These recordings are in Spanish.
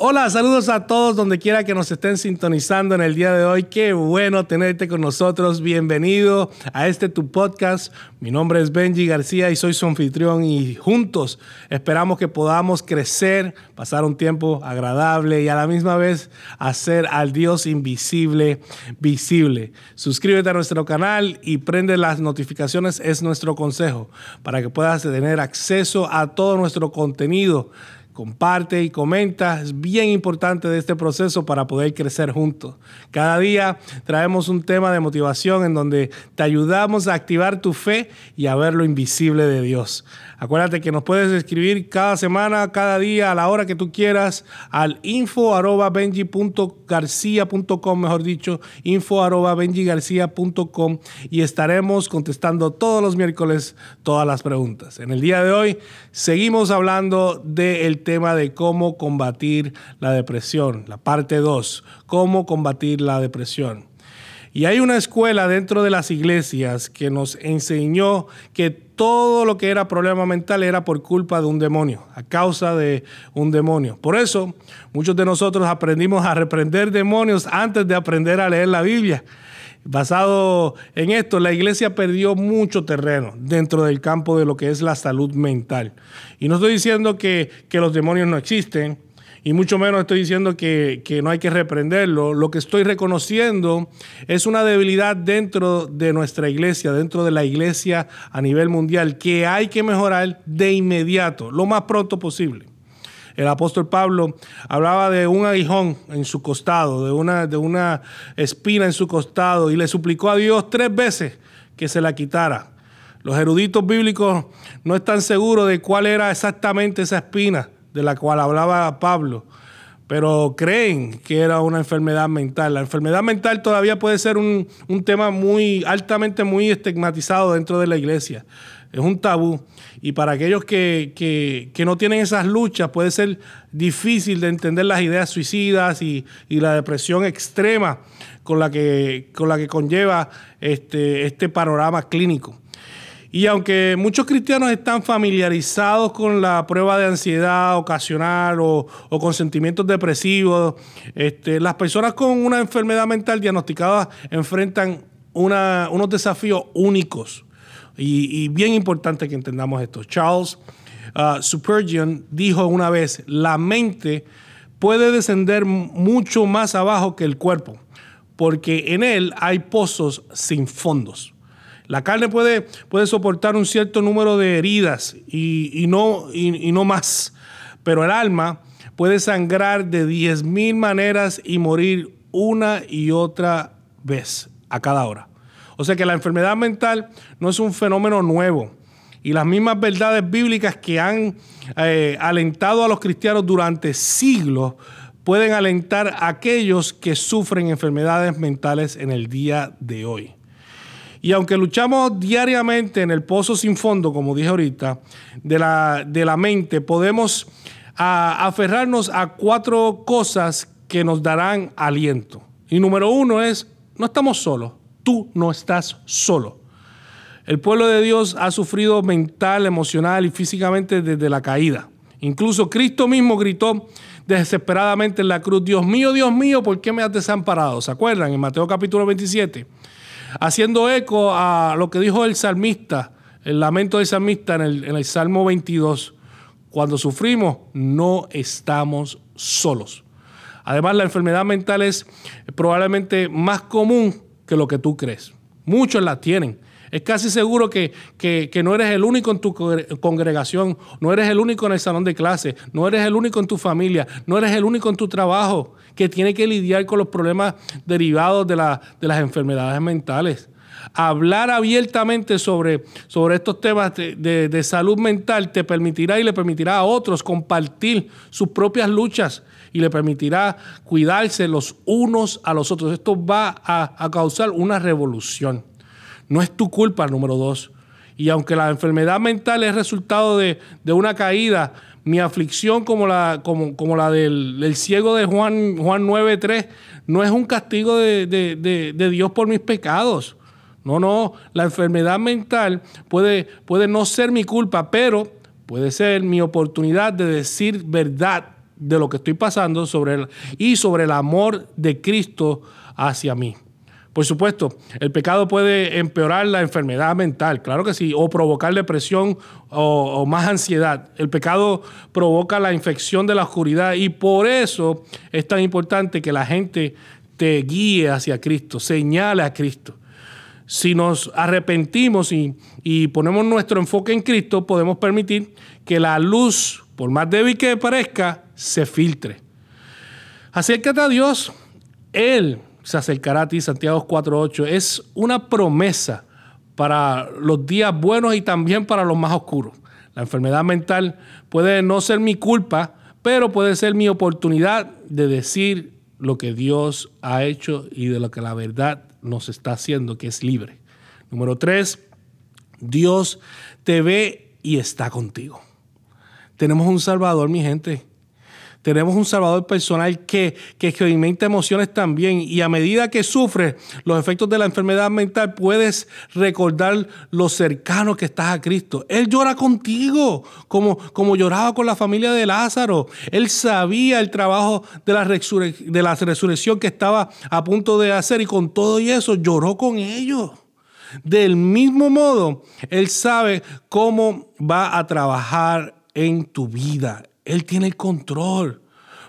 Hola, saludos a todos donde quiera que nos estén sintonizando en el día de hoy. Qué bueno tenerte con nosotros. Bienvenido a este tu podcast. Mi nombre es Benji García y soy su anfitrión y juntos esperamos que podamos crecer, pasar un tiempo agradable y a la misma vez hacer al Dios invisible visible. Suscríbete a nuestro canal y prende las notificaciones, es nuestro consejo para que puedas tener acceso a todo nuestro contenido comparte y comenta. Es bien importante de este proceso para poder crecer juntos. Cada día traemos un tema de motivación en donde te ayudamos a activar tu fe y a ver lo invisible de Dios. Acuérdate que nos puedes escribir cada semana, cada día, a la hora que tú quieras, al info arroba mejor dicho, info arroba y estaremos contestando todos los miércoles todas las preguntas. En el día de hoy seguimos hablando del tema de cómo combatir la depresión, la parte 2, cómo combatir la depresión. Y hay una escuela dentro de las iglesias que nos enseñó que todo lo que era problema mental era por culpa de un demonio, a causa de un demonio. Por eso, muchos de nosotros aprendimos a reprender demonios antes de aprender a leer la Biblia. Basado en esto, la iglesia perdió mucho terreno dentro del campo de lo que es la salud mental. Y no estoy diciendo que, que los demonios no existen, y mucho menos estoy diciendo que, no hay que reprenderlo. Lo que estoy reconociendo es una debilidad dentro de nuestra iglesia, dentro de la iglesia a nivel mundial, que hay que mejorar de inmediato, lo más pronto posible. El apóstol Pablo hablaba de un aguijón en su costado, de una, de una espina en su costado, y le suplicó a Dios tres veces que se la quitara. Los eruditos bíblicos no están seguros de cuál era exactamente esa espina de la cual hablaba Pablo, pero creen que era una enfermedad mental. La enfermedad mental todavía puede ser un, tema muy altamente muy estigmatizado dentro de la iglesia. Es un tabú. Y para aquellos que, no tienen esas luchas, puede ser difícil de entender las ideas suicidas y, la depresión extrema con la que, con la que conlleva este, este panorama clínico. Y aunque muchos cristianos están familiarizados con la prueba de ansiedad ocasional o, con sentimientos depresivos, este, las personas con una enfermedad mental diagnosticada enfrentan unos desafíos únicos. Y, bien importante que entendamos esto. Charles uh, dijo una vez, la mente puede descender mucho más abajo que el cuerpo, porque en él hay pozos sin fondos. La carne puede, puede soportar un cierto número de heridas y, no, y, no más, pero el alma puede sangrar de 10.000 maneras y morir una y otra vez a cada hora. O sea que la enfermedad mental no es un fenómeno nuevo. Y las mismas verdades bíblicas que han eh, alentado a los cristianos durante siglos pueden alentar a aquellos que sufren enfermedades mentales en el día de hoy. Y aunque luchamos diariamente en el pozo sin fondo, como dije ahorita, de la, de la mente, podemos aferrarnos a cuatro cosas que nos darán aliento. Y número uno es, no estamos solos, tú no estás solo. El pueblo de Dios ha sufrido mental, emocional y físicamente desde la caída. Incluso Cristo mismo gritó desesperadamente en la cruz, Dios mío, Dios mío, ¿por qué me has desamparado? ¿Se acuerdan? En Mateo capítulo 27 haciendo eco a lo que dijo el salmista, el lamento del salmista en el, Salmo 22. Cuando sufrimos, no estamos solos. Además, la enfermedad mental es probablemente más común que lo que tú crees. Muchos la tienen. Es casi seguro que, que, no eres el único en tu congregación, no eres el único en el salón de clase, no eres el único en tu familia, no eres el único en tu trabajo que tiene que lidiar con los problemas derivados de, las enfermedades mentales. Hablar abiertamente sobre, sobre estos temas de, de salud mental te permitirá y le permitirá a otros compartir sus propias luchas y le permitirá cuidarse los unos a los otros. Esto va a, causar una revolución. No es tu culpa, número dos. Y aunque la enfermedad mental es resultado de, de una caída, mi aflicción como la, como, como la del, ciego de Juan, Juan 9.3 no es un castigo de, Dios por mis pecados. No, no, la enfermedad mental puede, puede no ser mi culpa, pero puede ser mi oportunidad de decir verdad de lo que estoy pasando sobre y sobre el amor de Cristo hacia mí. Por supuesto, el pecado puede empeorar la enfermedad mental, claro que sí, o provocar depresión o, más ansiedad. El pecado provoca la infección de la oscuridad y por eso es tan importante que la gente te guíe hacia Cristo, señale a Cristo. Si nos arrepentimos y, y ponemos nuestro enfoque en Cristo, podemos permitir que la luz, por más débil que parezca, se filtre. Acércate a Dios. Él se acercará a ti, Santiago 4.8, es una promesa para los días buenos y también para los más oscuros. La enfermedad mental puede no ser mi culpa, pero puede ser mi oportunidad de decir lo que Dios ha hecho y de lo que la verdad nos está haciendo, que es libre. Número tres, Dios te ve y está contigo. Tenemos un Salvador, mi gente. Tenemos un Salvador personal que, que experimenta emociones también y a medida que sufre los efectos de la enfermedad mental puedes recordar lo cercano que estás a Cristo. Él llora contigo como, como lloraba con la familia de Lázaro. Él sabía el trabajo de la, de la resurrección que estaba a punto de hacer y con todo y eso lloró con ellos. Del mismo modo, Él sabe cómo va a trabajar en tu vida. Él tiene el control.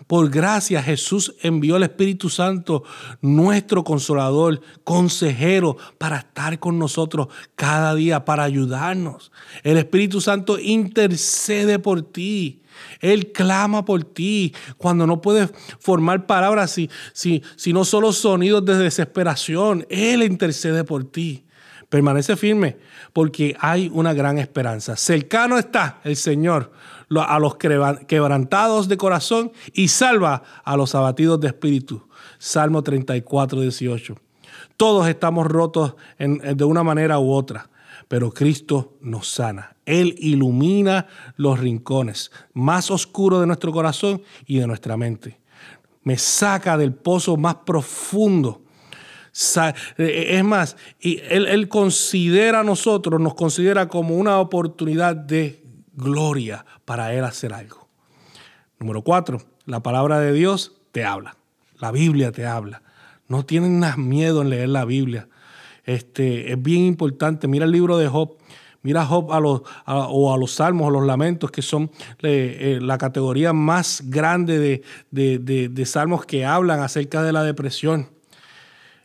Por gracia Jesús envió al Espíritu Santo, nuestro consolador, consejero, para estar con nosotros cada día, para ayudarnos. El Espíritu Santo intercede por ti. Él clama por ti cuando no puedes formar palabras, si, si, solo sonidos de desesperación. Él intercede por ti. Permanece firme porque hay una gran esperanza. Cercano está el Señor a los quebrantados de corazón y salva a los abatidos de espíritu. Salmo 34, 18. Todos estamos rotos de una manera u otra, pero Cristo nos sana. Él ilumina los rincones más oscuros de nuestro corazón y de nuestra mente. Me saca del pozo más profundo eh, eh, es más, y él, considera a nosotros, nos considera como una oportunidad de gloria para Él hacer algo. Número cuatro, la palabra de Dios te habla. La Biblia te habla. No tienen miedo en leer la Biblia. Este, es bien importante. Mira el libro de Job. Mira Job a los, o a los salmos o los lamentos, que son eh, la categoría más grande de salmos que hablan acerca de la depresión.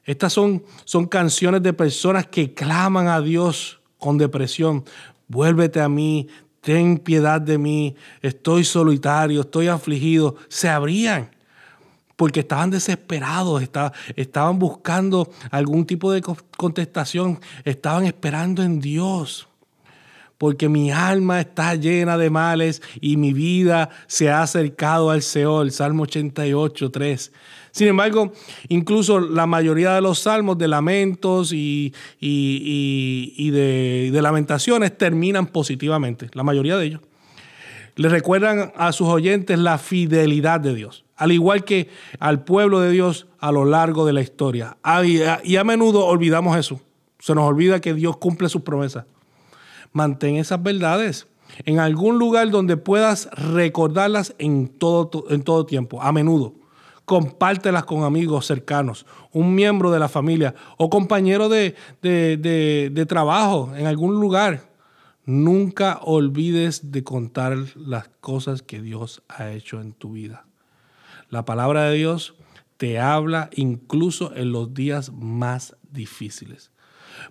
Estas son, son canciones de personas que claman a Dios con depresión. Vuélvete a mí, ten piedad de mí, estoy solitario, estoy afligido. Se abrían porque estaban desesperados, estaban buscando algún tipo de contestación, estaban esperando en Dios porque mi alma está llena de males y mi vida se ha acercado al Seol. Salmo 88, 3. Sin embargo, incluso la mayoría de los salmos de lamentos y, de, de lamentaciones terminan positivamente, la mayoría de ellos. Le recuerdan a sus oyentes la fidelidad de Dios, al igual que al pueblo de Dios a lo largo de la historia. Y a menudo olvidamos eso. Se nos olvida que Dios cumple sus promesas. Mantén esas verdades en algún lugar donde puedas recordarlas en todo, en todo tiempo, a menudo. Compártelas con amigos cercanos, un miembro de la familia o compañero de, de trabajo en algún lugar. Nunca olvides de contar las cosas que Dios ha hecho en tu vida. La palabra de Dios te habla incluso en los días más difíciles.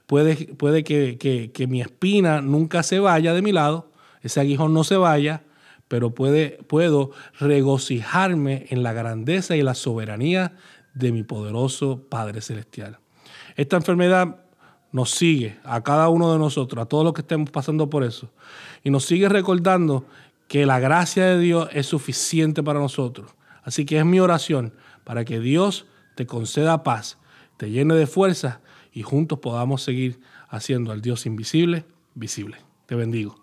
Puede, puede que, mi espina nunca se vaya de mi lado, ese aguijón no se vaya, pero puedo regocijarme en la grandeza y la soberanía de mi poderoso Padre Celestial. Esta enfermedad nos sigue a cada uno de nosotros, a todos los que estemos pasando por eso, y nos sigue recordando que la gracia de Dios es suficiente para nosotros. Así que es mi oración para que Dios te conceda paz, te llene de fuerza y juntos podamos seguir haciendo al Dios invisible visible. Te bendigo.